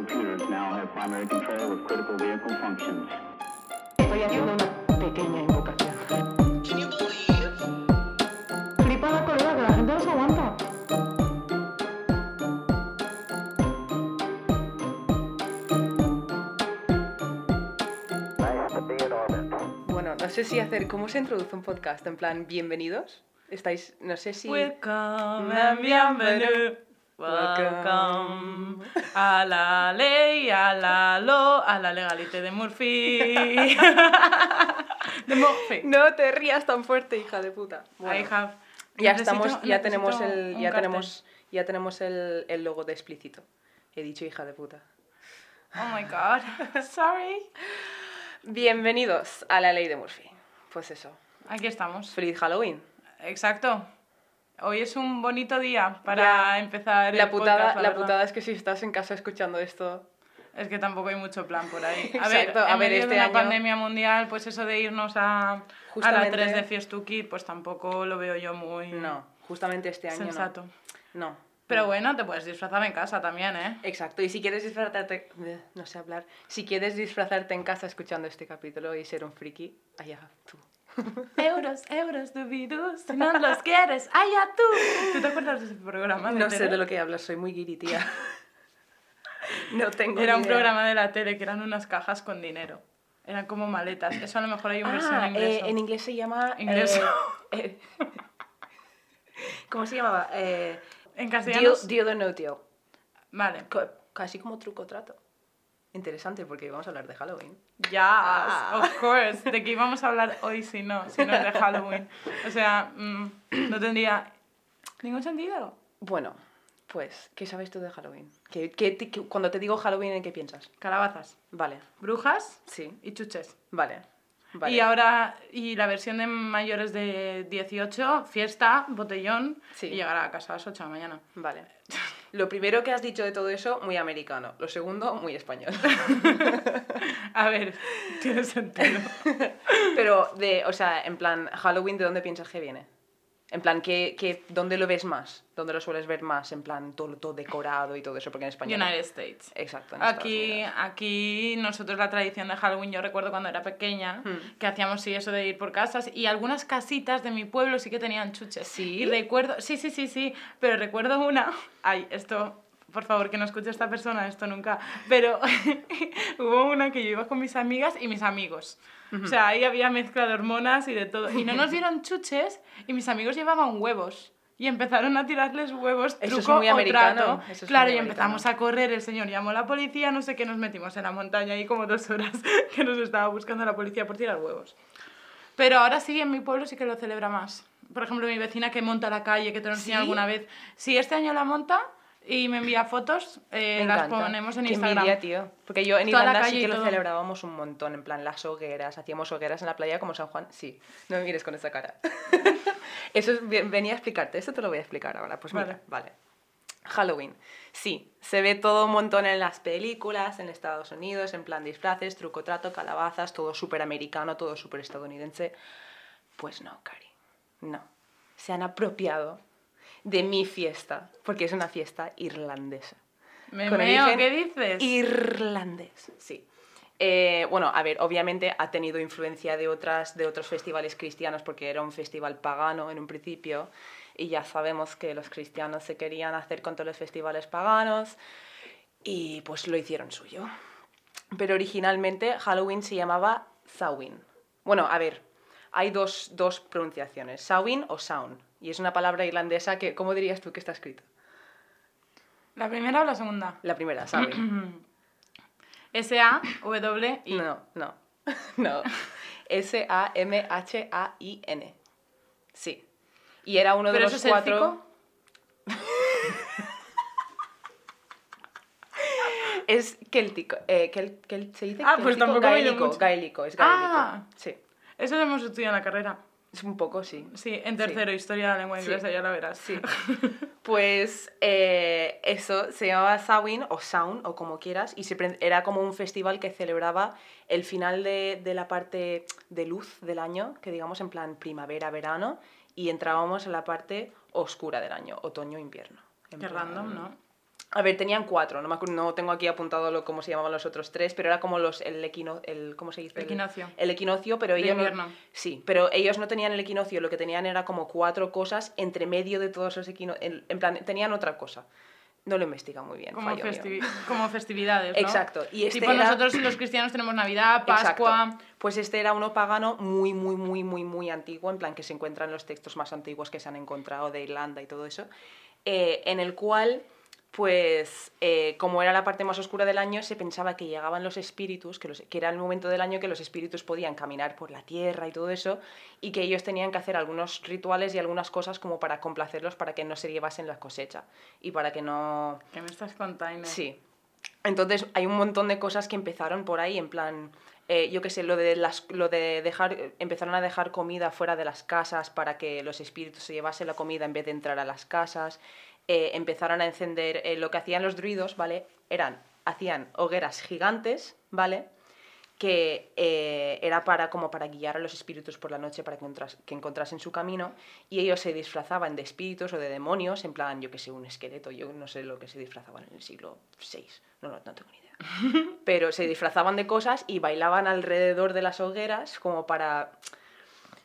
Computers now have primary control of critical vehicle functions. Estoy haciendo una pequeña invocación. Flipada colega, que la gente no se aguanta. Bueno, no sé si hacer. ¿Cómo se introduce un podcast? En plan, bienvenidos. Estáis. No sé si. Welcome and bienvenue. Welcome a la ley, a la lo, a la legalité de Murphy. de Murphy. No te rías tan fuerte, hija de puta. Bueno, I have. ya necesito- estamos. Ya tenemos el. Ya cartel. tenemos. Ya tenemos el, el logo de explícito. He dicho hija de puta. Oh my god. Sorry. Bienvenidos a la ley de Murphy. Pues eso. Aquí estamos. Feliz Halloween. Exacto. Hoy es un bonito día para Ya. empezar La el putada, podcast, la verdad. putada es que si estás en casa escuchando esto. Es que tampoco hay mucho plan por ahí. A ver, a en ver, medio este de una año- pandemia mundial, pues eso de irnos a, a la Justamente- 3 de Fiestuki, pues tampoco lo veo yo muy No, justamente este año. sensato. No. Pero no. bueno, te puedes disfrazar en casa también, ¿eh? Exacto, y si quieres disfrazarte, eh, no sé hablar, si quieres disfrazarte en casa escuchando este capítulo y ser un friki, allá tú. Euros, euros, dubidus, si no los quieres, allá tú. ¿Tú te acuerdas de ese programa? No sé de lo que hablas, soy muy guiri, tía. No tengo Era un idea. programa de la tele que eran unas cajas con dinero. Eran como maletas. Eso a lo mejor hay una versión Ah, en inglés. eh, en inglés se llama... Ingreso. eh, eh, ¿Cómo se llamaba? Eh, En deal, castellano. deal or no deal. Vale. Co- Casi como truco trato. Interesante porque vamos a hablar de Halloween. Ya, of course. ¿De qué íbamos a hablar hoy si no? Si no es de Halloween. O sea, mm, no tendría ningún sentido. Bueno, pues, ¿qué sabes tú de Halloween? ¿Qué, qué qué- cuando te digo Halloween, ¿en qué piensas? Calabazas, Vale, brujas sí, y chuches. vale. vale. Y ahora, y la versión de mayores de 18, fiesta, botellón, Sí. y llegar a casa a las 8 de la mañana. Vale. Lo primero que has dicho de todo eso, muy americano. Lo segundo, muy español. A ver, tiene sentido. Pero, de, o sea, en plan, Halloween, ¿de dónde piensas que viene? En plan, ¿qué, qué, ¿dónde lo ves más? ¿Dónde lo sueles ver más? En plan, todo, todo decorado y todo eso, porque en español... United States. Exacto, en Aquí, aquí nosotros la tradición de Halloween, yo recuerdo cuando era pequeña, Hmm. que hacíamos sí eso de ir por casas y algunas casitas de mi pueblo sí que tenían chuches. ¿Sí? Y recuerdo, sí, sí, sí, sí, pero recuerdo una, ay, esto, por favor, que no escuche esta persona, esto nunca, pero hubo una que yo iba con mis amigas y mis amigos. O sea, ahí había mezcla de hormonas y de todo. Y no nos dieron chuches y mis amigos llevaban huevos. Y empezaron a tirarles huevos, Eso es truco muy o americano, trato. eso es claro, muy y americano. empezamos a correr, el señor llamó a la policía, no sé qué, nos metimos en la montaña ahí como dos horas que nos estaba buscando la policía por tirar huevos. Pero ahora sí, en mi pueblo sí que lo celebra más. Por ejemplo, mi vecina que monta la calle, que te lo enseñé ¿Sí? alguna vez. Sí, este año la monta y me envía fotos, eh, Me las encanta. ponemos en Qué Instagram. envidia, tío. Porque yo en Toda la Irlanda sí que lo todo. celebrábamos un montón, en plan las hogueras, hacíamos hogueras en la playa como San Juan. Sí, no me mires con esa cara. Eso es- ve- venía a explicarte, esto te lo voy a explicar ahora. Pues mira, Vale. vale. Halloween. Sí, se ve todo un montón en las películas, en Estados Unidos, en plan disfraces, truco trato, calabazas, todo súper americano, todo súper estadounidense. Pues no, Cari, no. Se han apropiado de mi fiesta, porque es una fiesta irlandesa. Me Con meo, ¿qué dices? Irlandés, sí. Eh, bueno, a ver, obviamente ha tenido influencia de, otras, de otros festivales cristianos porque era un festival pagano en un principio y ya sabemos que los cristianos se querían hacer con todos los festivales paganos y pues lo hicieron suyo. Pero originalmente Halloween se llamaba Samhain. Bueno, a ver, hay dos, dos pronunciaciones, Samhain o Sound. Y es una palabra irlandesa que, ¿cómo dirías tú que está escrito? ¿La primera o la segunda? La primera, Samhain. S-A-W-I. No, no, no. S-A-M-H-A-I-N. Sí. Y era uno de ¿Pero los eso es cuatro. Es céltico. Eh, kel- kel- ¿Se dice Ah, pues tampoco gaélico, gaélico, es gaélico. Ah. Sí. Eso lo hemos estudiado en la carrera. Es un poco, sí. Sí, en tercero, historia de la lengua Sí. inglesa, ya la verás. Sí. Pues eh, eso se llamaba Samhain o Sound o como quieras y se era como un festival que celebraba el final de, de la parte de luz del año, que digamos en plan primavera, verano, y entrábamos en la parte oscura del año, otoño, invierno. En Qué random, ¿no? A ver, tenían cuatro, no, me acuerdo- no tengo aquí apuntado lo, cómo se llamaban los otros tres, pero era como los, el equino, el, ¿cómo se dice? El- Equinoccio. El equinoccio, pero De ellos no, sí, pero ellos no tenían el equinoccio, lo que tenían era como cuatro cosas entre medio de todos los equinoccios, en, en plan, tenían otra cosa. No lo investiga muy bien, Como, fallo mío. como festividades, ¿no? Exacto, y este tipo era- nosotros los cristianos tenemos Navidad, Exacto. Pascua... Pues este era uno pagano muy, muy, muy, muy, muy antiguo, en plan que se encuentra en los textos más antiguos que se han encontrado de Irlanda y todo eso, eh, en el cual, pues, eh, como era la parte más oscura del año, se pensaba que llegaban los espíritus, que, los- que era el momento del año que los espíritus podían caminar por la tierra y todo eso, y que ellos tenían que hacer algunos rituales y algunas cosas como para complacerlos para que no se llevasen la cosecha y para que no... ¿Qué me estás contando? Sí. Entonces hay un montón de cosas que empezaron por ahí, en plan, eh, yo qué sé, lo de, las, lo de dejar, empezaron a dejar comida fuera de las casas para que los espíritus se llevasen la comida en vez de entrar a las casas. Eh, empezaron a encender, eh, lo que hacían los druidos, ¿vale? Eran, hacían hogueras gigantes, ¿vale? que eh, era para como para guiar a los espíritus por la noche para que, que encontrasen su camino y ellos se disfrazaban de espíritus o de demonios en plan yo que sé un esqueleto yo no sé lo que se disfrazaban en el siglo VI no no, no tengo ni idea pero se disfrazaban de cosas y bailaban alrededor de las hogueras como para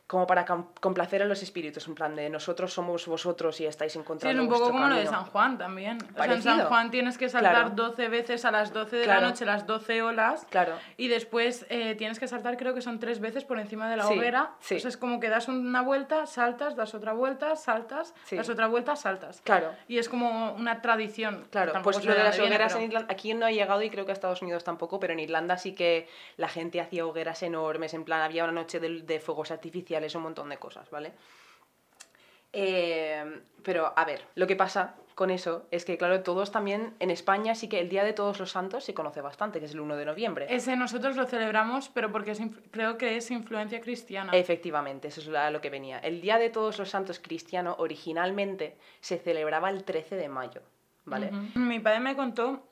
como para com- complacer a los espíritus en plan de nosotros somos vosotros y estáis Sí, encontrando es un poco como lo de camino". San Juan también. O sea, en. San Juan tienes que saltar Claro. 12 veces a las 12 de Claro. la noche, las 12 olas. Claro. Y después eh, tienes que saltar, creo que son tres veces por encima de la Sí, hoguera. sí. O sea, es como que das una vuelta, saltas, das otra vuelta, saltas, Sí. das otra vuelta, saltas. Claro. Y es como una tradición. Claro, pues lo de las viene, hogueras pero- en Irlanda, aquí no ha llegado y creo que a Estados Unidos tampoco, pero en Irlanda sí que la gente hacía hogueras enormes, en plan había una noche de, de fuegos artificiales, un montón de cosas, ¿vale? Eh, pero a ver, lo que pasa con eso es que, claro, todos también en España sí que el Día de Todos los Santos se conoce bastante, que es el 1 de noviembre. Ese nosotros lo celebramos, pero porque es creo que es influencia cristiana. Efectivamente, eso es lo que venía. El Día de Todos los Santos cristiano originalmente se celebraba el 13 de mayo, ¿vale? Mi padre me contó,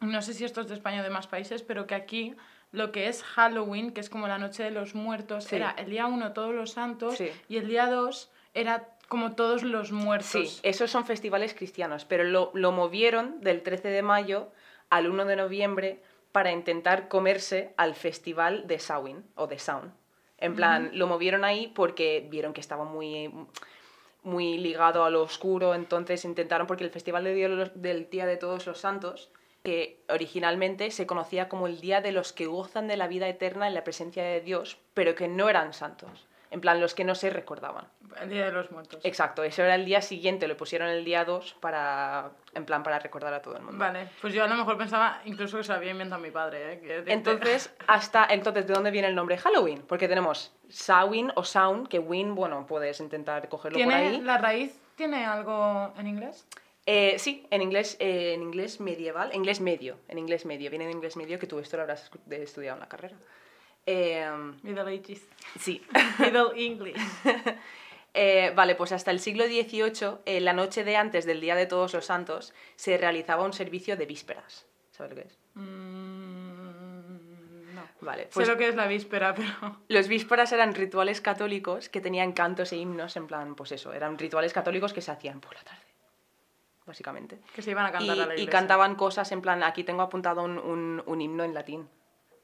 no sé si esto es de España o de más países, pero que aquí lo que es Halloween, que es como la noche de los muertos, Sí. era el día 1 todos los santos Sí. y el día 2 era como todos los muertos. Sí, esos son festivales cristianos, pero lo, lo movieron del 13 de mayo al 1 de noviembre para intentar comerse al festival de Samhain o de Sound. En plan, lo movieron ahí porque vieron que estaba muy, muy ligado a lo oscuro, entonces intentaron, porque el festival de del Día de Todos los Santos, que originalmente se conocía como el Día de los que gozan de la vida eterna en la presencia de Dios, pero que no eran santos. En plan, los que no se recordaban. El día de los muertos. Exacto, eso era el día siguiente, lo pusieron el día 2 para, en plan, para recordar a todo el mundo. Vale, pues yo a lo mejor pensaba incluso que se lo había inventado mi padre. ¿eh? Entonces, hasta, entonces, ¿de dónde viene el nombre Halloween? Porque tenemos Samhain o Sound, que Win, bueno, puedes intentar cogerlo por ¿Tiene, ahí. ¿La raíz tiene algo en inglés? Eh, sí, en inglés, eh, en inglés medieval, en inglés medio, en inglés medio, viene de inglés medio que tú esto lo habrás estudiado en la carrera. Eh, Middle Ages. sí. Middle English. Eh, vale, pues hasta el siglo XVIII, eh, la noche de antes del Día de Todos los Santos, se realizaba un servicio de vísperas. ¿Sabes lo que es? Mm, no. Vale, pues sé lo que es la víspera, pero... los vísperas eran rituales católicos que tenían cantos e himnos, en plan, pues eso, eran rituales católicos que se hacían por la tarde, básicamente. Que se iban a Y, cantar a la y iglesia. cantaban cosas en plan, aquí tengo apuntado un, un- un himno en latín.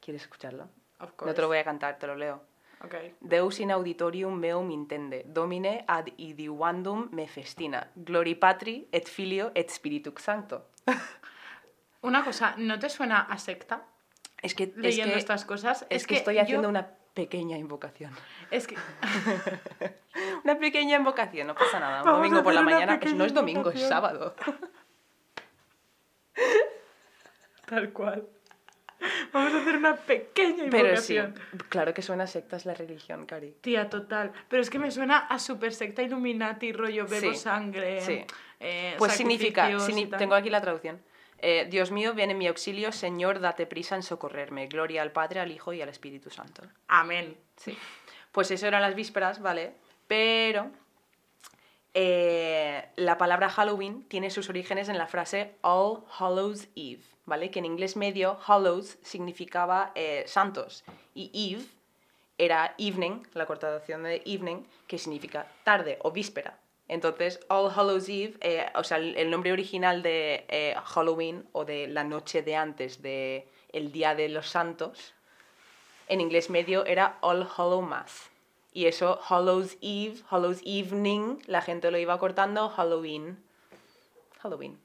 ¿Quieres escucharlo? Of No te lo voy a cantar, te lo leo. Ok. Deus in auditorium meum intende, domine ad idiuandum me festina, glori patri et filio et spiritus sancto. Una cosa, ¿no te suena a secta Es que, es leyendo que, estas cosas? es que estoy haciendo yo- una pequeña invocación. Es que... Una pequeña invocación, no pasa nada. Un Vamos domingo por la mañana, no es domingo, es invocación. sábado. Tal cual. Vamos a hacer una pequeña Pero sí, invocación. claro que suena a sectas la religión, Cari. Tía, total. Pero es que me suena a super secta Illuminati, rollo bebo Sí, sangre. sí. eh, Pues significa, tengo aquí la traducción. Eh, Dios mío, ven en mi auxilio, Señor, date prisa en socorrerme. Gloria al Padre, al Hijo y al Espíritu Santo. Amén. Sí. Pues eso eran las vísperas, ¿vale? Pero eh, la palabra Halloween tiene sus orígenes en la frase All Hallows Eve, ¿vale? Que en inglés medio Hallows significaba eh, santos y Eve era evening, la cortación de evening, que significa tarde o víspera, Entonces, All Hallows Eve, eh, o sea, el, el nombre original de Halloween o de la noche de antes de el Día de los Santos, en inglés medio era All Hallow Mass. Y eso, Hallows Eve, Hallows Evening, la gente lo iba cortando, Halloween. Halloween.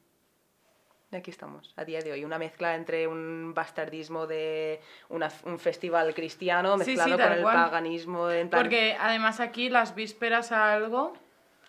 Y aquí estamos, a día de hoy. Una mezcla entre un bastardismo de una- un festival cristiano Sí, sí, mezclado tal con el cual. paganismo. En plan- Porque además aquí las vísperas a algo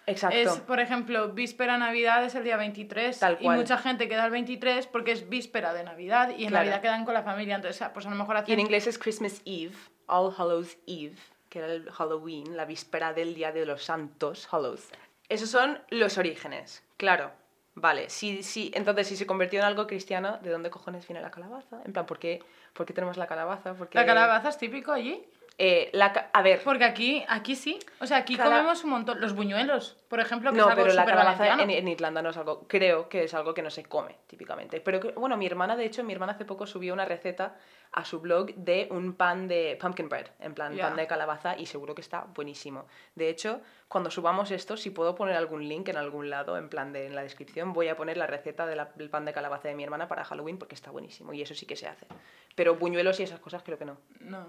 Exacto. es, por ejemplo, víspera Navidad es el día 23 Tal y cual. mucha gente queda el 23 porque es víspera de Navidad y en Claro. Navidad quedan con la familia, entonces pues a lo mejor Y hacen en inglés es Christmas Eve, All Hallows Eve, que era el Halloween, la víspera del Día de los Santos, Hallows. Esos son los orígenes, claro. Vale, si, si, entonces si se convirtió en algo cristiano, ¿de dónde cojones viene la calabaza? En plan, ¿por qué, por qué tenemos la calabaza? La calabaza es típico allí, Eh, la a ver, porque aquí aquí sí, o sea, aquí Cala- comemos un montón los buñuelos, por ejemplo, que no, es algo pero la calabaza en, en Irlanda no es algo, creo que es algo que no se come típicamente. Pero bueno, mi hermana, de hecho, mi hermana hace poco subió una receta a su blog de un pan de pumpkin bread, en plan pan de calabaza, y seguro que está buenísimo. De hecho, cuando subamos esto, si puedo poner algún link en algún lado, en plan de en la descripción, voy a poner la receta de la- del pan de calabaza de mi hermana para Halloween porque está buenísimo y eso sí que se hace. Pero buñuelos y esas cosas creo que no. No.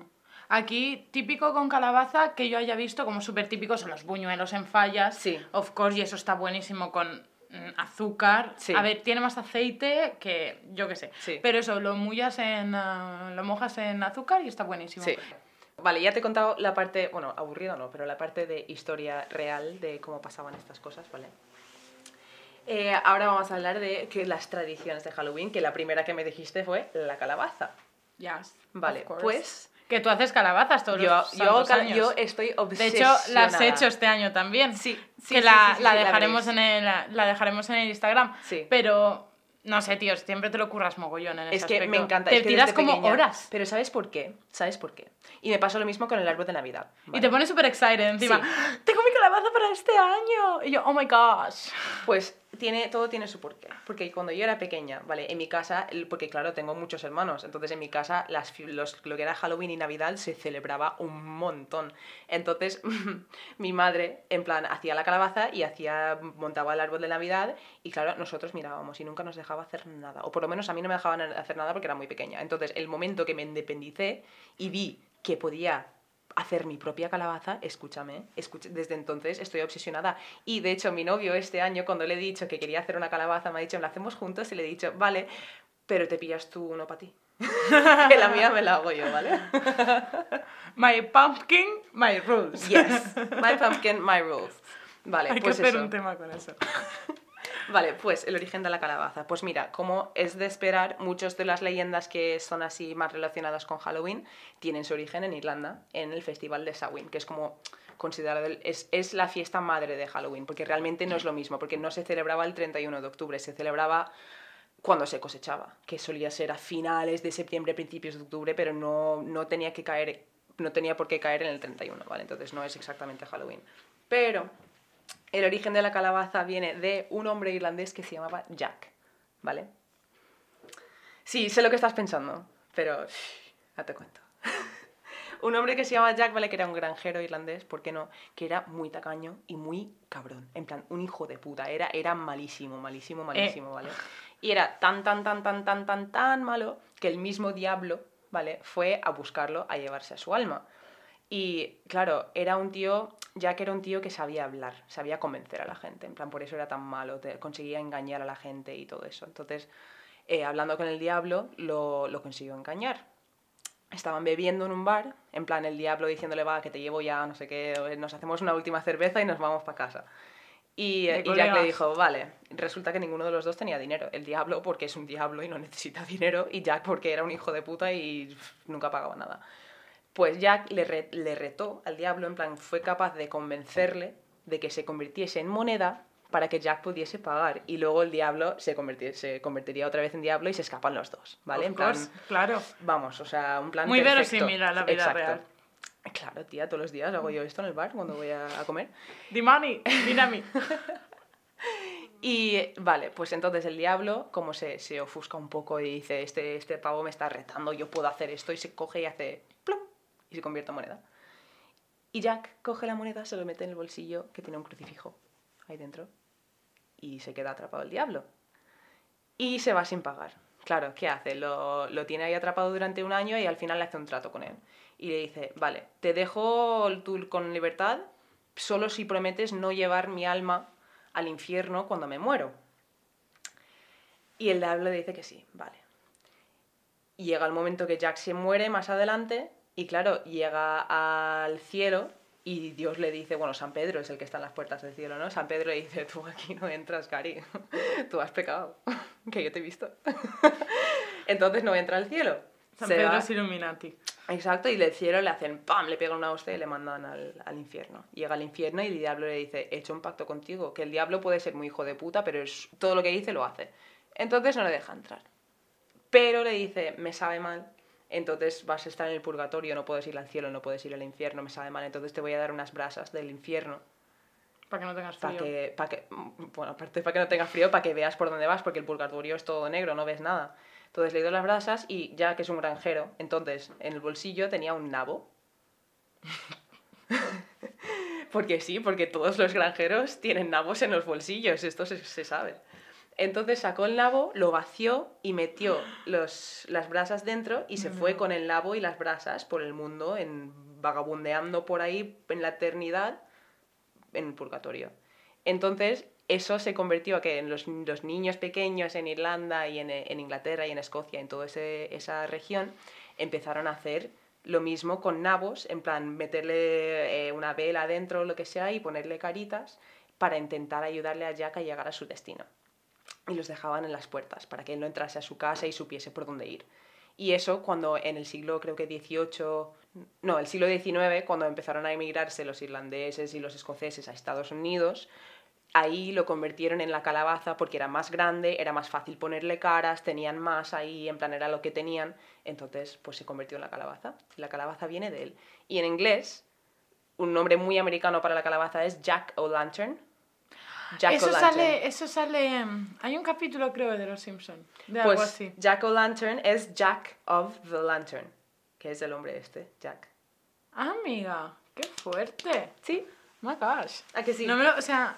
Aquí, típico con calabaza que yo haya visto, como súper típico, son los buñuelos en fallas. Sí. Of course, y eso está buenísimo con mm, azúcar. Sí. A ver, tiene más aceite que yo qué sé. Sí. Pero eso, lo mullas en. ah, lo mojas en azúcar y está buenísimo. Sí. Vale, ya te he contado la parte, bueno, aburrido no, pero la parte de historia real de cómo pasaban estas cosas, ¿vale? Eh, ahora vamos a hablar de que las tradiciones de Halloween, que la primera que me dijiste fue la calabaza. Yes, Vale, pues Que tú haces calabazas todos yo, los yo, hago años. yo estoy De obsesionada. hecho, las he hecho este año también. Sí, sí, que sí, la, sí, sí, la la dejaremos veréis. en el, la dejaremos en el Instagram. Sí. Pero, no sé, tío, siempre te lo curras mogollón en Es ese que me aspecto. encanta. Te es que tiras como pequeña- horas. Pero ¿sabes por qué? ¿Sabes por qué? Y me pasó lo mismo con el árbol de Navidad. Y ¿vale? te pones súper excited encima. Sí. Tengo mi calabaza para este año. Y yo, oh my gosh. Pues tiene, todo tiene su porqué. Porque cuando yo era pequeña, ¿vale? En mi casa, porque claro, tengo muchos hermanos, entonces en mi casa las, los, lo que era Halloween y Navidad se celebraba un montón. Entonces mi madre, en plan, hacía la calabaza y hacía, montaba el árbol de Navidad y claro, nosotros mirábamos y nunca nos dejaba hacer nada. O por lo menos a mí no me dejaban hacer nada porque era muy pequeña. Entonces el momento que me independicé y vi que podía hacer mi propia calabaza, escúchame, escucha- desde entonces estoy obsesionada. Y de hecho, mi novio este año, cuando le he dicho que quería hacer una calabaza, me ha dicho, ¿la hacemos juntos? Y le he dicho, vale, pero te pillas tú uno para ti. que la mía me la hago yo, ¿vale? My pumpkin, my rules. Yes, my pumpkin, my rules. Vale, Hay pues que hacer eso. un tema con eso. Vale, pues el origen de la calabaza. Pues mira, como es de esperar, muchas de las leyendas que son así más relacionadas con Halloween tienen su origen en Irlanda, en el festival de Samhain, que es como considerado, el- es, es la fiesta madre de Halloween, porque realmente no es lo mismo, porque no se celebraba el 31 de octubre, se celebraba cuando se cosechaba, que solía ser a finales de septiembre, principios de octubre, pero no, no tenía que caer, no tenía por qué caer en el 31, ¿vale? Entonces no es exactamente Halloween. Pero el origen de la calabaza viene de un hombre irlandés que se llamaba Jack, ¿vale? Sí, sé lo que estás pensando, pero shh, ya te cuento. un hombre que se llama Jack, ¿vale? Que era un granjero irlandés, ¿por qué no? Que era muy tacaño y muy cabrón. En plan, un hijo de puta. Era, era malísimo, malísimo, malísimo, ¿vale? Y era tan, tan, tan, tan, tan, tan, tan malo que el mismo diablo, ¿vale? Fue a buscarlo, a llevarse a su alma. Y claro, era un tío, Jack era un tío que sabía hablar, sabía convencer a la gente, en plan, por eso era tan malo, te- conseguía engañar a la gente y todo eso. Entonces, eh, hablando con el diablo, lo, lo consiguió engañar. Estaban bebiendo en un bar, en plan, el diablo diciéndole, va, que te llevo ya, no sé qué, nos hacemos una última cerveza y nos vamos para casa. Y, y Jack le dijo, vale, resulta que ninguno de los dos tenía dinero. El diablo porque es un diablo y no necesita dinero, y Jack porque era un hijo de puta y nunca pagaba nada. Pues Jack le, re- le retó al diablo, en plan, fue capaz de convencerle de que se convirtiese en moneda para que Jack pudiese pagar. Y luego el diablo se, convertir- se convertiría otra vez en diablo y se escapan los dos, ¿vale? Of en plan, course, claro. vamos, o sea, un plan Muy perfecto. verosímil a la vida Exacto. real. Claro, tía, todos los días hago yo esto en el bar cuando voy a, a comer. The money, mira a mí. Y vale, pues entonces el diablo, como se, se ofusca un poco y dice, este, este pavo me está retando, yo puedo hacer esto, y se coge y hace y se convierte en moneda. Y Jack coge la moneda, se lo mete en el bolsillo que tiene un crucifijo ahí dentro. Y se queda atrapado el diablo. Y se va sin pagar. Claro, ¿qué hace? Lo, lo tiene ahí atrapado durante un año y al final le hace un trato con él. Y le dice, vale, te dejo tú con libertad solo si prometes no llevar mi alma al infierno cuando me muero. Y el diablo le dice que sí, vale. Y llega el momento que Jack se muere más adelante y claro, llega al cielo y Dios le dice, bueno, San Pedro es el que está en las puertas del cielo, ¿no? San Pedro le dice, tú aquí no entras, Cari, tú has pecado, que yo te he visto. Entonces no entra al cielo. San Se Pedro va- es Illuminati. Exacto, y del cielo le hacen ¡pam! Le pegan una hostia y le mandan al, al infierno. Llega al infierno y el diablo le dice, he hecho un pacto contigo, que el diablo puede ser muy hijo de puta, pero es, todo lo que dice lo hace. Entonces no le deja entrar. Pero le dice, me sabe mal, entonces vas a estar en el purgatorio, no puedes ir al cielo, no puedes ir al infierno, me sabe mal, entonces te voy a dar unas brasas del infierno Para que no tengas para frío. que, para que, bueno, aparte para que no tengas frío, para que veas por dónde vas, porque el purgatorio es todo negro, no ves nada. Entonces le doy las brasas y ya que es un granjero, entonces en el bolsillo tenía un nabo. porque sí, porque todos los granjeros tienen nabos en los bolsillos, esto se, se sabe. Entonces sacó el nabo, lo vació y metió los, las brasas dentro y se fue con el nabo y las brasas por el mundo, en, vagabundeando por ahí en la eternidad en el purgatorio. Entonces, eso se convirtió a que en los, los niños pequeños en Irlanda y en, en Inglaterra y en Escocia, en toda ese- esa región, empezaron a hacer lo mismo con nabos, en plan meterle eh, una vela dentro o lo que sea y ponerle caritas para intentar ayudarle a Jack a llegar a su destino. Y los dejaban en las puertas para que él no entrase a su casa y supiese por dónde ir. Y eso cuando en el siglo, creo que 18, no, el siglo XIX, cuando empezaron a emigrarse los irlandeses y los escoceses a Estados Unidos, ahí lo convirtieron en la calabaza porque era más grande, era más fácil ponerle caras, tenían más ahí, en plan era lo que tenían, entonces pues se convirtió en la calabaza. La calabaza viene de él. Y en inglés, un nombre muy americano para la calabaza es Jack O'Lantern. Jack Eso sale, eso sale... mm, Hay un capítulo, creo, de Los Simpson De algo Pues así. Jack O'Lantern es Jack of the Lantern, que es el hombre este, Jack. Ah, amiga, qué fuerte. Sí, Oh my gosh. ¿a que sí? No me lo, o sea,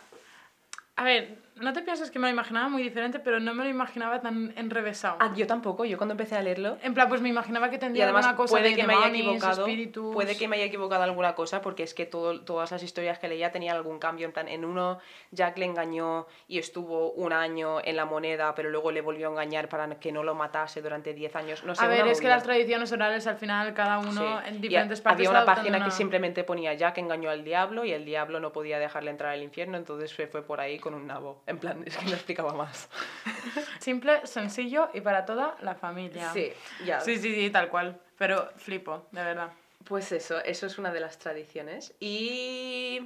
a ver, no te pienses que me lo imaginaba muy diferente, pero no me lo imaginaba tan enrevesado. Ah, yo tampoco, yo cuando empecé a leerlo En plan, pues me imaginaba que Y tendría alguna cosa puede de que me haya equivocado, espíritus. puede que me haya equivocado alguna cosa porque es que todo, todas las historias que leía tenían algún cambio. En plan, en uno Jack le engañó y estuvo un año en la moneda, pero luego le volvió a engañar para que no lo matase durante 10 años. No sé, A ver, es que las tradiciones orales al final cada uno Sí. en Y diferentes partes Había una página una- que simplemente ponía Jack engañó al diablo y el diablo no podía dejarle entrar al infierno, entonces se fue por ahí con un nabo. En plan, es que no explicaba más. Simple, sencillo y para toda la familia. Sí, ya. Sí, sí, sí, tal cual. Pero flipo, de verdad. Pues eso, eso es una de las tradiciones. Y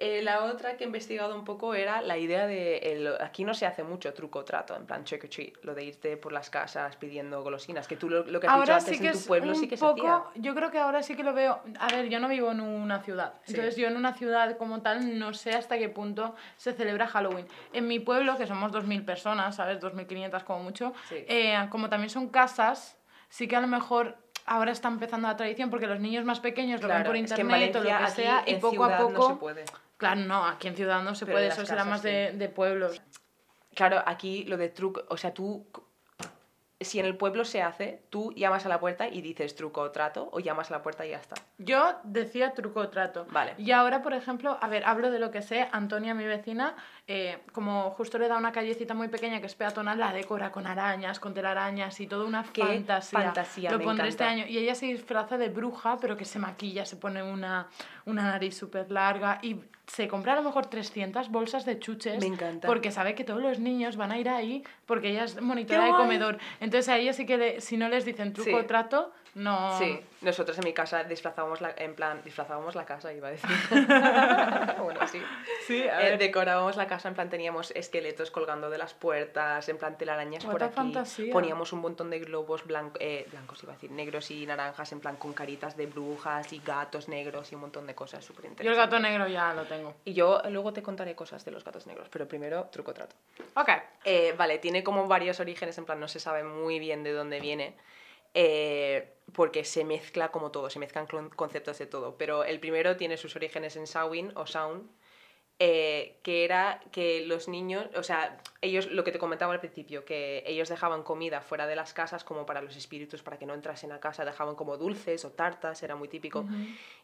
eh, la otra que he investigado un poco era la idea de... el- aquí no se hace mucho truco trato, en plan trick or treat, lo de irte por las casas pidiendo golosinas, que tú lo, lo que has dicho Ahora antes sí que en tu pueblo sí que se poco, hacía. yo creo que ahora sí que lo veo. A ver, yo no vivo en una ciudad, Sí. entonces yo en una ciudad como tal no sé hasta qué punto se celebra Halloween. En mi pueblo, que somos 2.000 personas, ¿sabes? 2.500 como mucho, Sí. eh, como también son casas, sí que a lo mejor ahora está empezando la tradición porque los niños más pequeños lo ven por es que en internet o lo que sea y poco a poco... no se puede. Claro, no, aquí en ciudad no se Pero puede, eso será más de, de pueblos. Claro, aquí lo de truco, o sea, tú, si en el pueblo se hace, tú llamas a la puerta y dices truco o trato, o llamas a la puerta y ya está. Yo decía truco o trato. Vale. Y ahora, por ejemplo, a ver, hablo de lo que sé. Antonia, mi vecina, eh, como justo le da una callecita muy pequeña que es peatonal, la decora con arañas, con telarañas y toda una Qué fantasía. fantasía, Lo me pondré encanta. este año. Y ella se disfraza de bruja, pero que se maquilla, se pone una, una nariz súper larga y se compra a lo mejor 300 bolsas de chuches. Me encanta. Porque sabe que todos los niños van a ir ahí porque ella es monitora ¡Qué de comedor. Entonces a ella sí que le- si no les dicen truco Sí. o trato, no... Sí, nosotros en mi casa disfrazábamos la, en plan, disfrazábamos la casa, iba a decir. bueno, sí. Sí, a Eh, ver. decorábamos la casa, en plan teníamos esqueletos colgando de las puertas, en plan telarañas por What a aquí. fantasía. Poníamos un montón de globos blan- eh, blancos, iba a decir, negros y naranjas, en plan con caritas de brujas y gatos negros y un montón de cosas súper Yo el interesantes. gato negro ya lo tengo. Y yo luego te contaré cosas de los gatos negros, pero primero truco trato. Ok. Eh, vale, tiene como varios orígenes, en plan no se sabe muy bien de dónde viene, eh, porque se mezcla como todo, se mezclan conceptos de todo. Pero el primero tiene sus orígenes en Samhain o Sound, eh, que era que los niños, o sea, ellos, lo que te comentaba al principio, que ellos dejaban comida fuera de las casas como para los espíritus, para que no entrasen a casa, dejaban como dulces o tartas, era muy típico.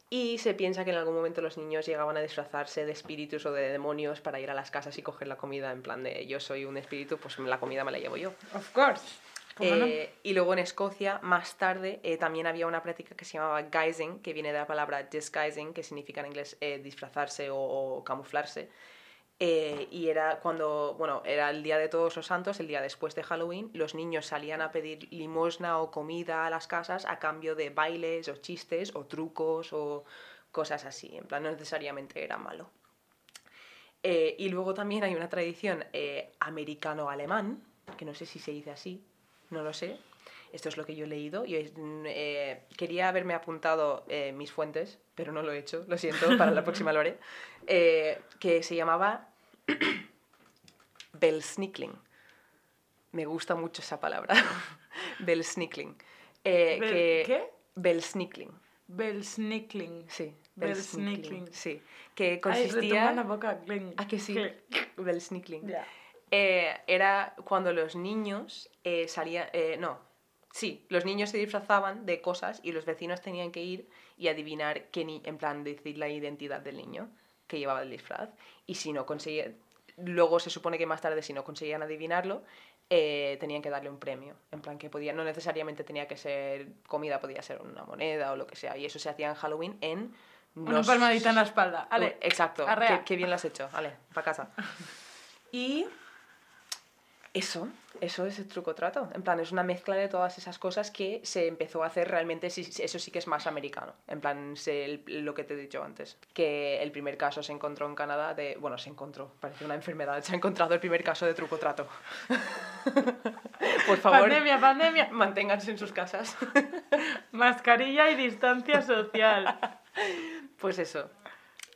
Y se piensa que en algún momento los niños llegaban a disfrazarse de espíritus o de demonios para ir a las casas y coger la comida en plan de yo soy un espíritu, pues la comida me la llevo yo. Of course. ¿Cómo no? Eh, y luego en Escocia, más tarde, eh, también había una práctica que se llamaba guising, que viene de la palabra disguising, que significa en inglés eh, disfrazarse o, o camuflarse. Y era cuando, bueno, era el día de todos los santos, el día después de Halloween, los niños salían a pedir limosna o comida a las casas a cambio de bailes o chistes o trucos o cosas así. En plan, no necesariamente era malo. Y luego también hay una tradición americano-alemán, que no sé si se dice así, no lo sé. Esto es lo que yo he leído. Y eh, quería haberme apuntado eh, mis fuentes, pero no lo he hecho, lo siento, para la próxima lo haré. Eh, que se llamaba Belsnickling. Me gusta mucho esa palabra. Belsnickling. Bel- que- ¿qué? Belsnickling. Belsnickling. Sí. Belsnickling. Sí. Que Ay, consistía... retumba en la boca. Cling. ¿A que sí? Belsnickling. Ya. Eh, era cuando los niños eh, salían... eh, no, sí, los niños se disfrazaban de cosas y los vecinos tenían que ir y adivinar qué ni en plan decir la identidad del niño que llevaba el disfraz. Y si no conseguían... Luego se supone que más tarde si no conseguían adivinarlo, eh, tenían que darle un premio. En plan que podía, no necesariamente tenía que ser comida, podía ser una moneda o lo que sea. Y eso se hacía en Halloween en... Una nos- palmadita en la espalda. Ale. Exacto, qué, qué bien lo has hecho. Vale, para casa. Y eso, eso es el truco trato. En plan, es una mezcla de todas esas cosas que se empezó a hacer realmente, eso sí que es más americano. En plan, se- lo que te he dicho antes. Que el primer caso se encontró en Canadá de... Bueno, se encontró, parece una enfermedad. Se ha encontrado el primer caso de truco trato. Por favor, Pandemia, pandemia. manténganse en sus casas. Mascarilla y distancia social. Pues eso,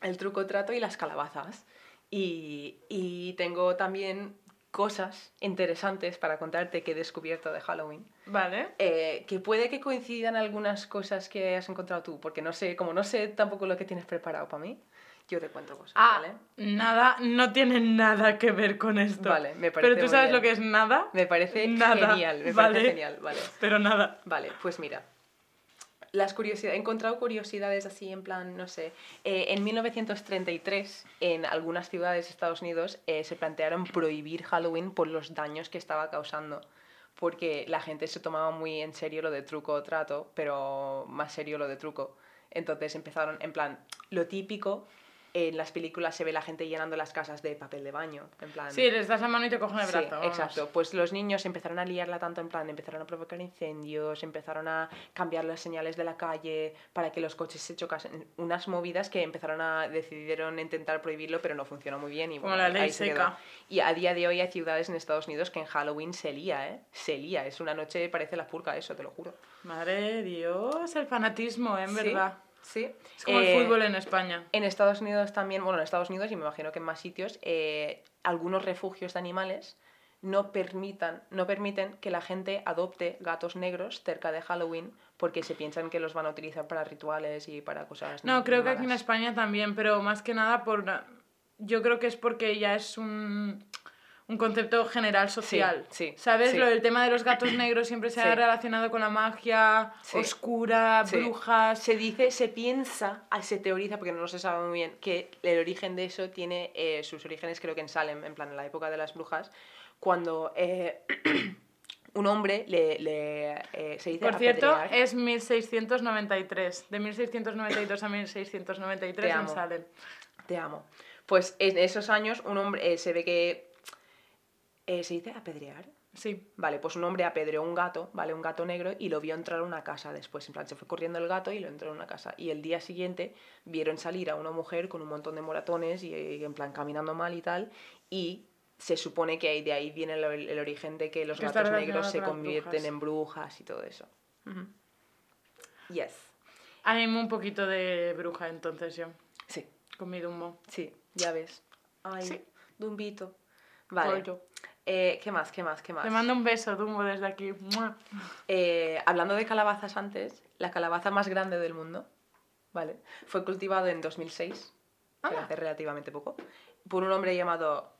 el truco trato y las calabazas. Y, y tengo también cosas interesantes para contarte que he descubierto de Halloween. Vale. Eh, que puede que coincidan algunas cosas que has encontrado tú, porque no sé, como no sé tampoco lo que tienes preparado para mí, yo te cuento cosas, Ah, ¿vale? nada, no tiene nada que ver con esto. Vale, me parece Pero tú sabes bien. lo que es nada. Me parece Nada, genial, me vale. parece genial, vale. Pero nada. Vale, pues mira. Las curiosidades, he encontrado curiosidades así en plan, no sé. eh, en 1933, en algunas ciudades de Estados Unidos, eh, se plantearon prohibir Halloween por los daños que estaba causando. Porque la gente se tomaba muy en serio lo de truco o trato, pero más serio lo de truco. Entonces empezaron, en plan, lo típico, en las películas se ve la gente llenando las casas de papel de baño. En plan, Sí, les das la mano y te cogen el Sí, brazo. vamos. exacto. Pues los niños empezaron a liarla tanto en plan, empezaron a provocar incendios, empezaron a cambiar las señales de la calle para que los coches se chocasen. Unas movidas que empezaron a decidieron intentar prohibirlo, pero no funcionó muy bien. Y, Como bueno, la ley ahí se quedó. seca. Y a día de hoy hay ciudades en Estados Unidos que en Halloween se lía, ¿eh? Se lía. Es una noche, parece la purga eso, te lo juro. Madre Dios, el fanatismo, ¿eh? en Sí, verdad. Sí. Es como Eh, el fútbol en España. En Estados Unidos también, bueno, en Estados Unidos y me imagino que en más sitios, eh, algunos refugios de animales no, permitan, no permiten que la gente adopte gatos negros cerca de Halloween porque se piensan que los van a utilizar para rituales y para cosas. No, creo que aquí en. España también, pero más que nada por... Yo creo que es porque ya es un, un concepto general social. sí, ¿Sabes? sí. Lo del tema de los gatos negros siempre se ha relacionado con la magia oscura, brujas... Se dice, se piensa, ah, se teoriza, porque no se sabe muy bien, que el origen de eso tiene eh, sus orígenes creo que en Salem, en plan en la época de las brujas, cuando eh, un hombre le, le, eh, se dice Por cierto, apedrear. es 1693. De 1692 a 1693 Te en amo. Salem. Te amo. Pues en esos años un hombre se ve que... eh, ¿Se dice apedrear? Sí. Vale, pues un hombre apedreó un gato, ¿vale? Un gato negro y lo vio entrar a una casa después. En plan, se fue corriendo el gato y lo entró en una casa. Y el día siguiente vieron salir a una mujer con un montón de moratones y, y en plan caminando mal y tal. Y se supone que de ahí viene el, el origen de que los Que gatos negros se convierten brujas. en brujas y todo eso. Ujú. Yes. Animo un poquito de bruja entonces yo, Sí, con mi Dumbo. sí, ya ves. Ay, Sí. Dumbito. Vale. Pollo. Eh, ¿Qué más? ¿Qué más? ¿Qué más? Te mando un beso, Dumbo, desde aquí. Eh, hablando de calabazas antes, la calabaza más grande del mundo, ¿vale? Fue cultivado en 2006 pero Ah. hace relativamente poco, por un hombre llamado...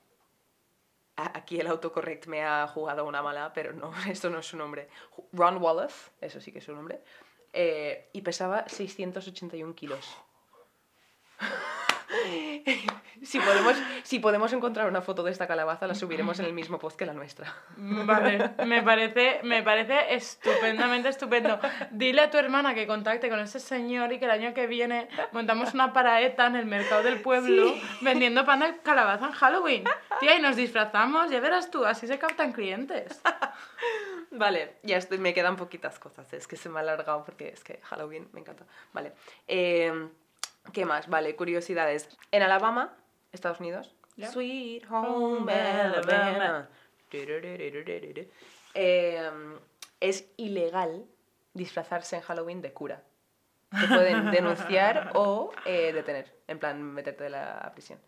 Aquí el autocorrect me ha jugado una mala, pero no, esto no es su nombre. Ron Wallace, eso sí que es su nombre. eh, y pesaba 681 kilos. si, podemos, si podemos encontrar una foto de esta calabaza, la subiremos en el mismo post que la nuestra. Vale, me parece, me parece estupendamente estupendo. Dile a tu hermana que contacte con ese señor y que el año que viene montamos una paraeta en el mercado del pueblo vendiendo pan de calabaza en Halloween. Tía, y nos disfrazamos, ya verás tú, así se captan clientes. Vale, ya estoy, me quedan poquitas cosas, es que se me ha alargado porque es que Halloween me encanta. Vale, eh, ¿qué más? Vale, curiosidades. En Alabama, Estados Unidos. Sweet Home Alabama. Eh, es ilegal disfrazarse en Halloween de cura. Te pueden denunciar o eh, detener, en plan meterte de la prisión.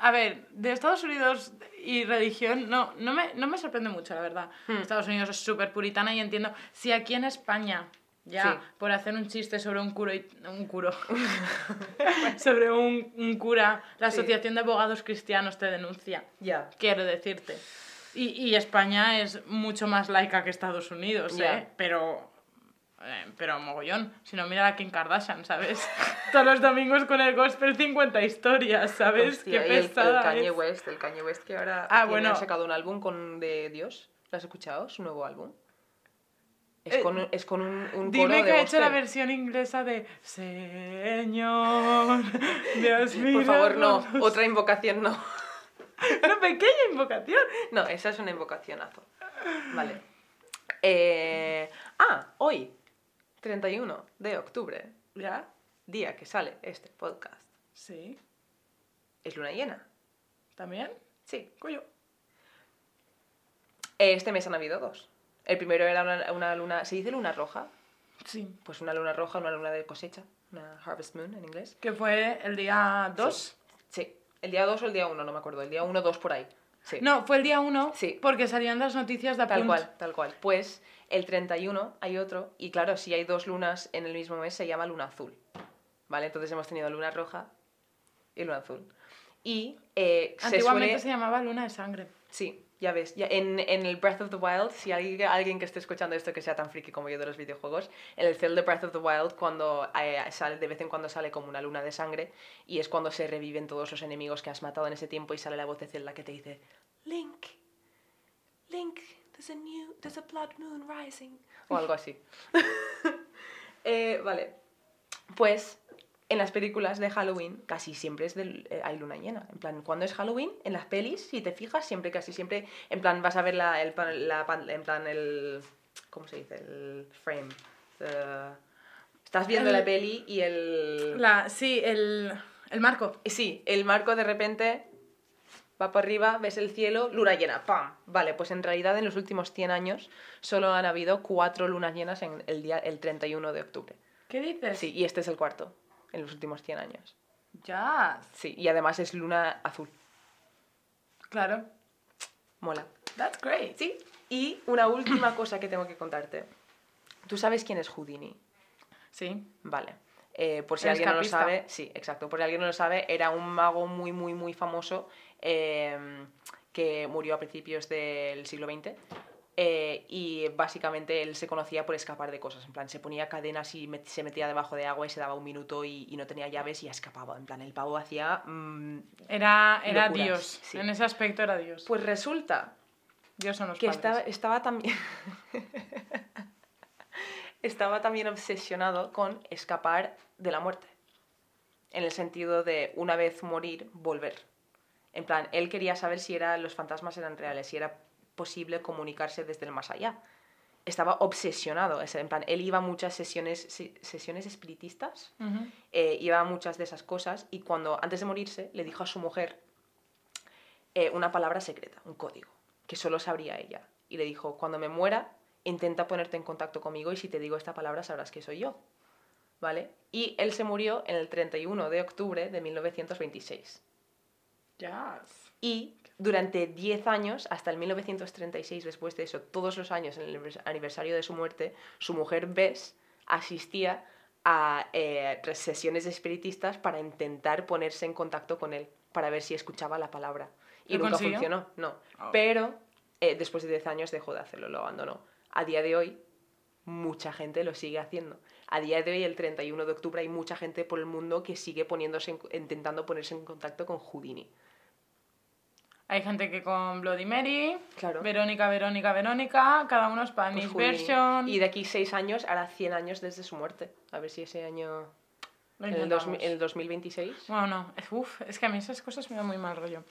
A ver, de Estados Unidos y religión no, no, me, no me sorprende mucho, la verdad. Hmm. Estados Unidos es súper puritana y entiendo. Si aquí en España, ya, Sí. por hacer un chiste sobre un curo y... Un curo. sobre un, un cura, la Sí. Asociación de Abogados Cristianos te denuncia. Ya. Quiero decirte. Y, y España es mucho más laica que Estados Unidos, Ya. ¿eh? Pero... eh, pero mogollón, si no mira a Kim Kardashian, ¿sabes? Todos los domingos con el gospel 50 historias, ¿sabes? Hostia, Qué y el, el pesada Kanye es. West, el Kanye West que ahora Ah, tiene- bueno. ha sacado un álbum con de Dios. ¿Lo has escuchado? Su nuevo álbum. Es Eh, con, un- es con un, un Dime coro que de ha hecho la versión inglesa de Señor, Dios mío. Por favor, no. Otra invocación no. Una pequeña invocación. No, esa es una invocacionazo. Vale. Eh, ah, hoy, 31 de octubre, ¿Ya? día que sale este podcast, Sí. es luna llena. ¿También? Sí. Coño. Este mes han habido dos. El primero era una, una luna, ¿se dice luna roja? Sí. Pues una luna roja, una luna de cosecha, una harvest moon en inglés. Que fue el día 2. Sí, el día 2 o el día 1, no me acuerdo, el día 1 2 por ahí. Sí. No, fue el día 1 Sí. porque salían las noticias de Tal cual, tal cual. Pues el 31 hay otro, y claro, si hay dos lunas en el mismo mes se llama luna azul. ¿Vale? Entonces hemos tenido luna roja y luna azul. Y eh, se Antiguamente suele... se llamaba luna de sangre. Sí, ya ves. Ya en, en el Breath of the Wild, si hay alguien que esté escuchando esto que sea tan friki como yo de los videojuegos, en el Zelda Breath of the Wild, cuando eh, sale, de vez en cuando sale como una luna de sangre, y es cuando se reviven todos los enemigos que has matado en ese tiempo y sale la voz de Zelda que te dice, Link, Link, there's a new, there's a blood moon rising. O algo así. Eh, vale. Pues en las películas de Halloween casi siempre es del, eh, hay luna llena. En plan, cuando es Halloween, en las pelis, si te fijas, siempre, casi siempre, en plan, vas a ver la, el, la en plan, el, ¿cómo se dice? El frame. The- estás viendo El- la peli y el... La, sí, el, el marco. Sí, el marco de repente va para arriba, ves el cielo, luna llena, ¡pam! Vale, pues en realidad en los últimos 100 años solo han habido cuatro lunas llenas en el día el 31 de octubre. ¿Qué dices? Sí, y este es el cuarto en los últimos 100 años. Ya. Sí, y además es luna azul. Claro. Mola. That's great. Sí, y una última cosa que tengo que contarte. ¿Tú sabes quién es Houdini? Sí. Vale. Eh, por si El alguien no lo sabe, sí, exacto. Por si alguien no lo sabe, era un mago muy, muy, muy famoso eh, que murió a principios del siglo XX. Eh, y básicamente él se conocía por escapar de cosas. En plan, se ponía cadenas y met- se metía debajo de agua y se daba un minuto y, y no tenía llaves y escapaba. En plan, el pavo hacía. mm, Era, era Locuras, Dios. sí. En ese aspecto era Dios. Pues resulta Dios son los que estaba, estaba también estaba también obsesionado con escapar de la muerte en el sentido de una vez morir volver en plan él quería saber si era, los fantasmas eran reales si era posible comunicarse desde el más allá estaba obsesionado es en plan él iba a muchas sesiones se- sesiones espiritistas eh, iba a muchas de esas cosas y cuando antes de morirse le dijo a su mujer eh, una palabra secreta, un código, que solo sabría ella. Y le dijo, cuando me muera, intenta ponerte en contacto conmigo y si te digo esta palabra sabrás que soy yo. ¿Vale? Y él se murió en el 31 de octubre de 1926. Yes. Y durante 10 años, hasta el 1936, después de eso, todos los años, en el anivers- aniversario de su muerte, su mujer Bess asistía a eh, sesiones de espiritistas para intentar ponerse en contacto con él, para ver si escuchaba la palabra. Y ¿Lo nunca consiguió? funcionó, no. Oh. Pero eh, después de 10 años dejó de hacerlo, lo abandonó. A día de hoy, mucha gente lo sigue haciendo. A día de hoy, el 31 de octubre, hay mucha gente por el mundo que sigue poniéndose en- intentando ponerse en contacto con Houdini. Hay gente que con Bloody Mary, Claro. Verónica, Verónica, Verónica, cada uno Pues Spanish Houdini. version. Y de aquí 6 años hará 100 años desde su muerte. A ver si ese año... En el, intentamos. 2000 en el 2026. Bueno, no, es, uf, es que a mí esas cosas me dan muy mal rollo.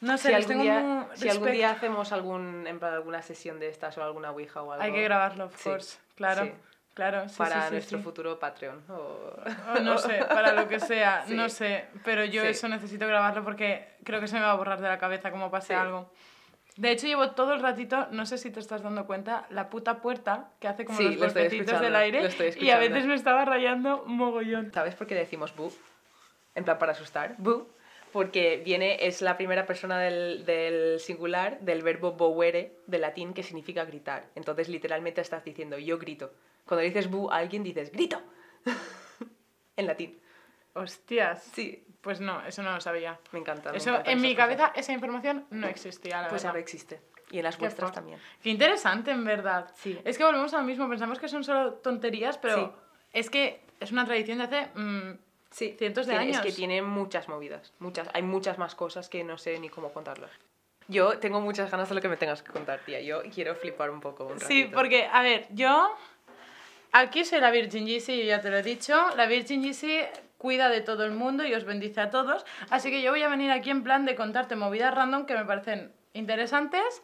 No sé, Si algún, tengo día, si algún día hacemos algún, en plan, alguna sesión de estas o alguna Ouija o algo. Hay que grabarlo, of Sí, course. Claro, sí. Claro. sí, Para sí, sí, nuestro futuro Patreon. o- O no sé, para lo que sea, no sé. Pero yo eso necesito grabarlo porque creo que se me va a borrar de la cabeza como pase algo. De hecho, llevo todo el ratito, no sé si te estás dando cuenta, la puta puerta que hace como los lo golpecitos del aire. y a veces me estaba rayando mogollón. ¿Sabes por qué decimos bu? En plan, para asustar. Bu. Porque viene, es la primera persona del, del singular del verbo boere, de latín, que significa gritar. Entonces, literalmente estás diciendo yo grito. Cuando dices bu a alguien, dices grito. en latín. Hostias. Sí, Pues no, eso no lo sabía. me encanta. me Eso, encantan en mi cosas. cabeza esa información no existía, la Pues verdad. ahora existe. Y en las Qué vuestras también. Qué interesante, en verdad. Sí. Es que volvemos a lo mismo, pensamos que son solo tonterías, pero Sí. es que es una tradición de hace mm, Sí, cientos de tiene- años. Es que tiene muchas movidas, muchas, hay muchas más cosas que no sé ni cómo contarlas. Yo tengo muchas ganas de lo que me tengas que contar, tía. Yo quiero flipar un poco un Sí, ratito. porque, a ver, yo aquí soy la Virgin Yeezy, yo ya te lo he dicho. La Virgin Yeezy cuida de todo el mundo y os bendice a todos. Así que yo voy a venir aquí en plan de contarte movidas random que me parecen interesantes.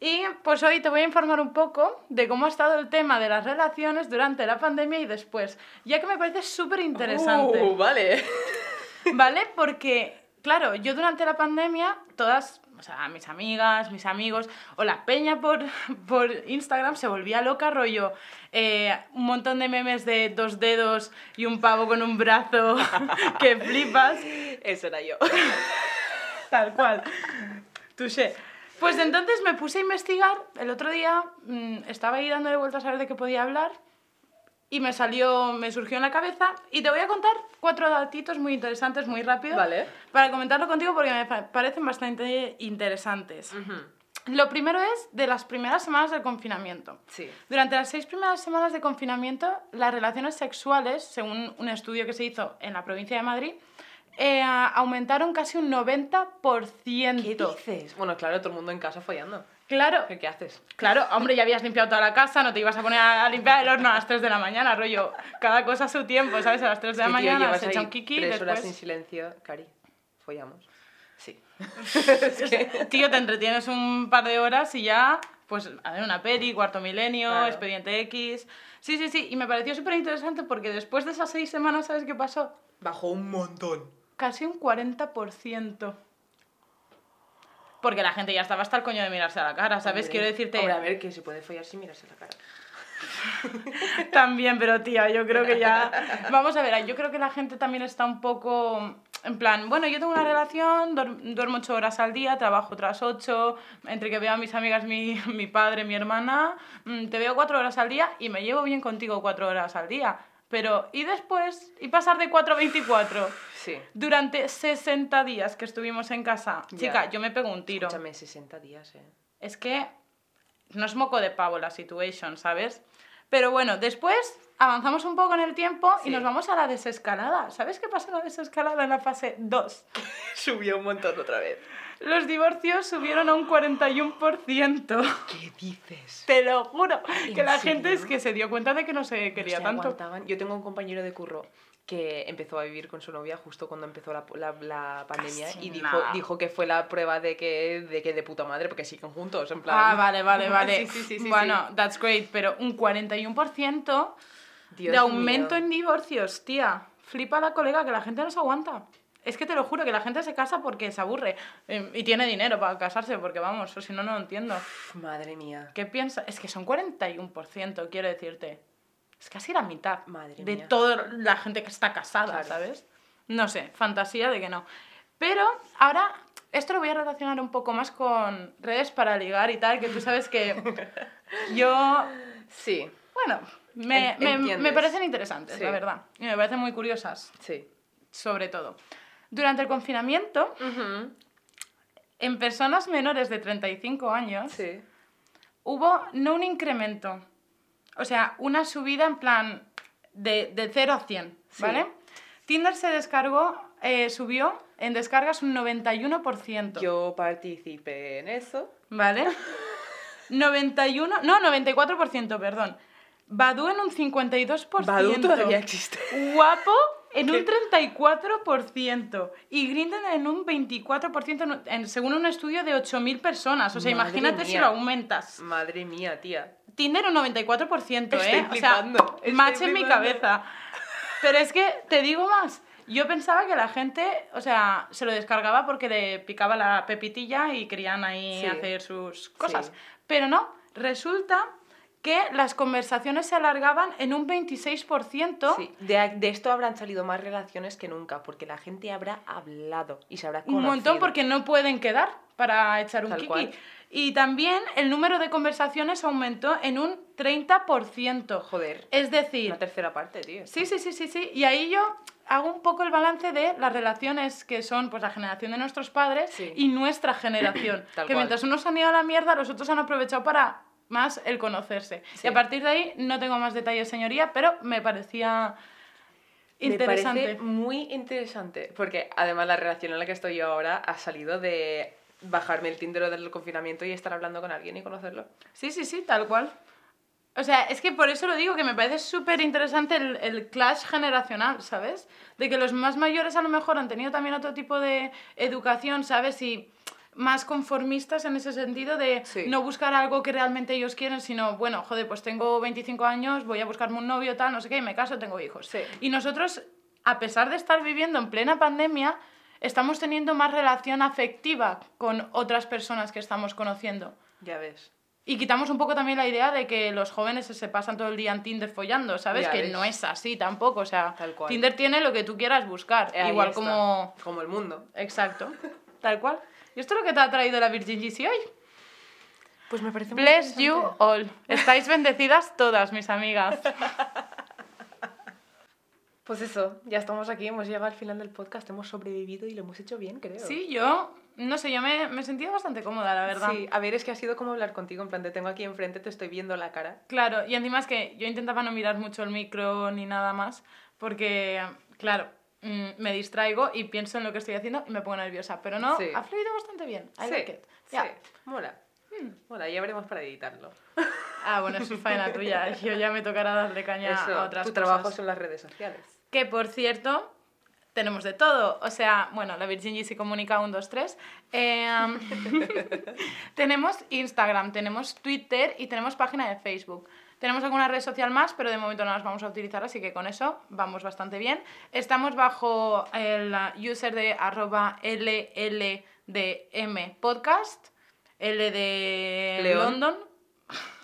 Y pues hoy te voy a informar un poco de cómo ha estado el tema de las relaciones durante la pandemia y después, ya que me parece súper interesante. Uh, vale. ¿Vale? Porque, claro, yo durante la pandemia, todas, o sea, mis amigas, mis amigos, o la peña por, por Instagram se volvía loca, rollo, eh, un montón de memes de dos dedos y un pavo con un brazo que flipas, Eso era yo. tal cual. Touché. Pues entonces me puse a investigar, el otro día mm, estaba ahí dándole vueltas a ver de qué podía hablar y me salió, me surgió en la cabeza y te voy a contar cuatro datitos muy interesantes, muy rápido, Vale. para comentarlo contigo porque me pa- parecen bastante interesantes. Lo primero es de las primeras semanas del confinamiento. Sí. Durante las seis primeras semanas de confinamiento, las relaciones sexuales, según un estudio que se hizo en la provincia de Madrid, eh, aumentaron casi un 90%. ¿Qué dices? Bueno, claro, todo el mundo en casa follando. Claro, ¿Qué, qué haces? claro, hombre, ya habías limpiado toda la casa, no te ibas a poner a limpiar el horno a las 3 de la mañana, rollo. Cada cosa a su tiempo, ¿sabes? A las 3 de la Es que, tío, mañana llevas se echa un kiki tres después... horas en silencio. Cari, follamos. Sí. Tío, te entretienes un par de horas y ya, pues, a ver, una peli, Cuarto Milenio, Claro. Expediente X... Sí, sí, sí, y me pareció súper interesante porque después de esas seis semanas, ¿sabes qué pasó? Bajó un montón. Casi un 40%. Porque la gente ya estaba hasta el coño de mirarse a la cara, ¿sabes? Hombre, Quiero decirte... Hombre, a ver, que se puede follar sin mirarse la cara. También, pero tía, yo creo que ya... Vamos a ver, yo creo que la gente también está un poco... En plan, bueno, yo tengo una relación, duer- duermo ocho horas al día, trabajo otras ocho, entre que veo a mis amigas, mi, mi padre, mi hermana, mm, te veo cuatro horas al día y me llevo bien contigo cuatro horas al día. Pero, ¿y después? ¿Y pasar de 4 a 24? Sí. Durante 60 días que estuvimos en casa, Ya. chica, yo me pego un tiro. Escúchame, 60 días, eh. Es que no es moco de pavo la situation, ¿sabes? Pero bueno, después avanzamos un poco en el tiempo y nos vamos a la desescalada. ¿Sabes qué pasa en la desescalada en la fase 2? Subió un montón otra vez. Los divorcios subieron a un 41%. ¿Qué dices? Te lo juro. ¿En Que la serio? gente es que se dio cuenta de que no se quería No se tanto. aguantaban. Yo tengo un compañero de curro que empezó a vivir con su novia justo cuando empezó la, la- la pandemia Casi y dijo, nada. dijo que fue la prueba de que, de que de puta madre porque siguen juntos, en plan... Ah, vale, vale, vale. Sí, sí, sí, sí, bueno, sí. that's great, pero un 41% Dios de aumento mío. en divorcios, tía. Flipa la colega que la gente no se aguanta. Es que te lo juro, que la gente se casa porque se aburre eh, y tiene dinero para casarse, porque vamos, o si no, no lo entiendo. Uf, Madre mía. ¿Qué piensas? Es que son 41%, quiero decirte. Es casi la mitad Madre de mía. toda la gente que está casada, Claro. ¿sabes? No sé, fantasía de que no. Pero ahora, esto lo voy a relacionar un poco más con redes para ligar y tal, que tú sabes que yo Sí. Bueno, me, me, me parecen interesantes, Sí. la verdad. Y me parecen muy curiosas, Sí. sobre todo. Durante el confinamiento, en personas menores de 35 años, Sí. hubo no un incremento, o sea, una subida en plan de, de 0 a 100, Sí. ¿vale? Tinder se descargó, eh, subió en descargas un 91%. Yo participé en eso. ¿Vale? 91, no, 94%, perdón. Badu en un 52%. Badu todavía existe. Guapo en un 34%. Y Grindr en un 24%, en- según un estudio de 8.000 personas. O sea, Madre imagínate si lo aumentas. Madre mía, tía. Tinder un 94%, Estoy ¿eh? flipando, o sea, estoy match en mi flipando. cabeza. Pero es que, te digo más, yo pensaba que la gente, o sea, se lo descargaba porque le picaba la pepitilla y querían ahí Sí. hacer sus cosas. Sí. Pero no, resulta que las conversaciones se alargaban en un 26%. Sí, de, de esto habrán salido más relaciones que nunca, porque la gente habrá hablado y se habrá Un conocido. montón porque no pueden quedar para echar un Tal kiki. cual. Y también el número de conversaciones aumentó en un 30%. Joder, Es decir, una tercera parte, tío. Sí, sí, sí, sí, sí. Y ahí yo hago un poco el balance de las relaciones que son pues la generación de nuestros padres Sí. y nuestra generación. Que cual. mientras unos han ido a la mierda, los otros han aprovechado para más el conocerse. Sí. Y a partir de ahí no tengo más detalles, señoría, pero me parecía interesante. Me parece muy interesante, porque además la relación en la que estoy yo ahora ha salido de bajarme el Tinder del confinamiento y estar hablando con alguien y conocerlo. Sí, sí, sí, tal cual. O sea, es que por eso lo digo, que me parece súper interesante el, el clash generacional, ¿sabes? De que los más mayores a lo mejor han tenido también otro tipo de educación, ¿sabes? Y más conformistas en ese sentido de Sí. no buscar algo que realmente ellos quieren, sino, bueno, joder, pues tengo 25 años, voy a buscarme un novio, tal, no sé qué, y me caso, tengo hijos. Sí. Y nosotros, a pesar de estar viviendo en plena pandemia, estamos teniendo más relación afectiva con otras personas que estamos conociendo. Ya ves. Y quitamos un poco también la idea de que los jóvenes se pasan todo el día en Tinder follando, ¿sabes? Ya que ves. no es así tampoco, o sea, Tal cual. Tinder tiene lo que tú quieras buscar, Ahí igual está. como... Como el mundo. Exacto, tal cual. ¿Y esto es lo que te ha traído la Virgin GC hoy? Pues me parece muy Bless you all. Estáis bendecidas todas, mis amigas. Pues eso, ya estamos aquí, hemos llegado al final del podcast, hemos sobrevivido y lo hemos hecho bien, creo. Sí, yo, no sé, yo me, me he sentido bastante cómoda, la verdad. Sí, a ver, es que ha sido como hablar contigo, en plan, te tengo aquí enfrente, te estoy viendo la cara. Claro, y encima es que yo intentaba no mirar mucho el micro ni nada más, porque, claro, mm, me distraigo y pienso en lo que estoy haciendo y me pongo nerviosa. Pero no, Sí. ha fluido bastante bien. I sí, like it. sí, Yeah. mola. Mola, ya veremos para editarlo. Ah, bueno, eso es faena tuya. Yo ya me tocará darle caña Eso, a otras tu cosas. trabajo son las redes sociales. Que, por cierto, tenemos de todo. O sea, bueno, la Virgin GC comunica 1, 2, 3. Em, tenemos Instagram, tenemos Twitter y tenemos página de Facebook. Tenemos alguna red social más, pero de momento no las vamos a utilizar, así que con eso vamos bastante bien. Estamos bajo el user de arroba LLDM podcast, L de León. London,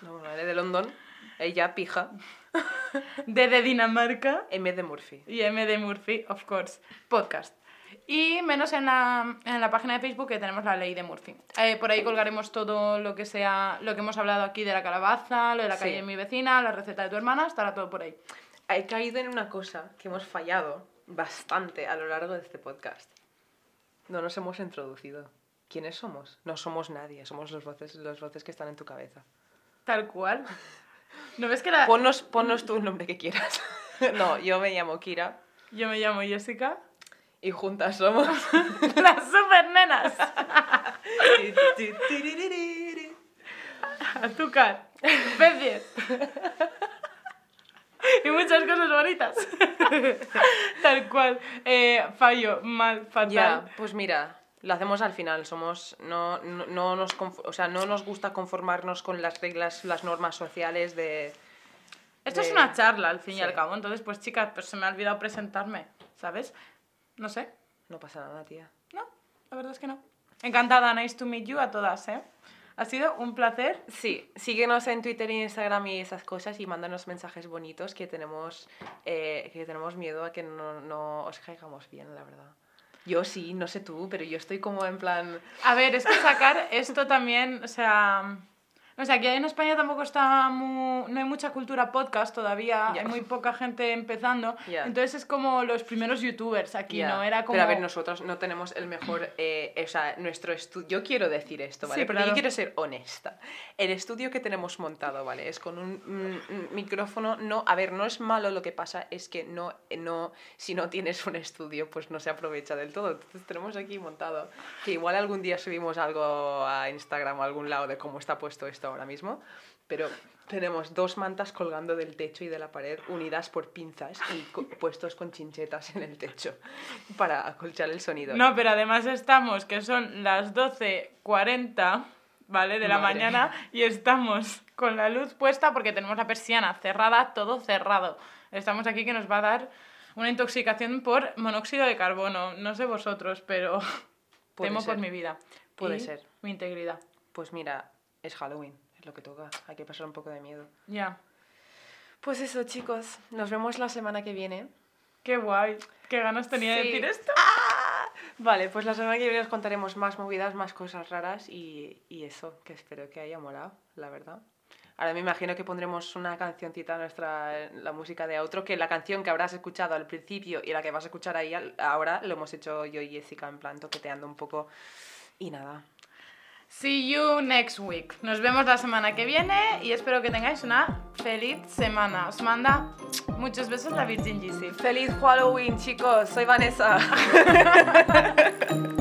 No, bueno, L de London, ella pija, D de Dinamarca M de Murphy. y M de Murphy, of course, podcast. Y menos en la, en la página de Facebook que tenemos la ley de Murphy. Eh, por ahí colgaremos todo lo que sea, lo que hemos hablado aquí de la calabaza, lo de la Sí. calle de mi vecina, la receta de tu hermana, estará todo por ahí. He caído en una cosa que hemos fallado bastante a lo largo de este podcast. No nos hemos introducido. ¿Quiénes somos? No somos nadie, somos los voces, los voces que están en tu cabeza. Tal cual. ¿No ves que la... Ponnos, ponnos tú el nombre que quieras. no, yo me llamo Kira Yo me llamo Jessica. Y juntas somos. Las super nenas. Azúcar. Especies. y muchas cosas bonitas. Tal cual. Eh, fallo, mal, fatal. Ya, pues mira, lo hacemos al final. Somos, no, no, no nos, o sea, no nos gusta conformarnos con las reglas, las normas sociales de... Esto es una charla, al fin y al cabo. Entonces, pues chicas, pues se me ha olvidado presentarme, ¿sabes? No sé. No pasa nada, tía. No, la verdad es que no. Encantada, nice to meet you a todas, ¿eh? Ha sido un placer. Sí, síguenos en Twitter y Instagram y esas cosas y mándanos mensajes bonitos que tenemos, eh, que tenemos miedo a que no, no os caigamos bien, la verdad. Yo sí, no sé tú, pero yo estoy como en plan... A ver, es que sacar esto también, o sea... O sea, que en España tampoco está mu- no hay mucha cultura podcast todavía, Ya. hay muy poca gente empezando. Ya. Entonces es como los primeros youtubers aquí, Ya, ¿no? Era como... Pero a ver, nosotros no tenemos el mejor. eh, o sea, nuestro estudio. Yo quiero decir esto, ¿vale? Sí, Pero claro. yo quiero ser honesta. El estudio que tenemos montado, ¿vale? Es con un, mm, micrófono. No, a ver, no es malo lo que pasa, es que no, no. Si no tienes un estudio, pues no se aprovecha del todo. Entonces tenemos aquí montado. Que igual algún día subimos algo a Instagram o a algún lado de cómo está puesto esto ahora mismo. Pero tenemos dos mantas colgando del techo y de la pared unidas por pinzas y co- puestos con chinchetas en el techo para acolchar el sonido. No, pero además estamos, que son las 12.40, ¿vale? De la Madre mañana y estamos con la luz puesta porque tenemos la persiana cerrada, todo cerrado. Estamos aquí que nos va a dar una intoxicación por monóxido de carbono. No sé vosotros, pero Puede temo ser. por mi vida. Puede Y ser. Mi integridad. Pues mira, es Halloween, es lo que toca. Hay que pasar un poco de miedo. Ya. Pues eso, chicos. Nos vemos la semana que viene. Qué guay. Qué ganas tenía de Sí. decir esto. Vale, pues la semana que viene os contaremos más movidas, más cosas raras y, y eso, que espero que haya molado, la verdad. Ahora me imagino que pondremos una cancioncita nuestra, la música de outro, que la canción que habrás escuchado al principio y la que vas a escuchar ahí al- ahora lo hemos hecho yo y Jessica en plan toqueteando un poco y nada. See you next week. Nos vemos la semana que viene y espero que tengáis una feliz semana. Os manda muchos besos la Virgin GC. ¡Feliz Halloween, chicos! Soy Vanessa.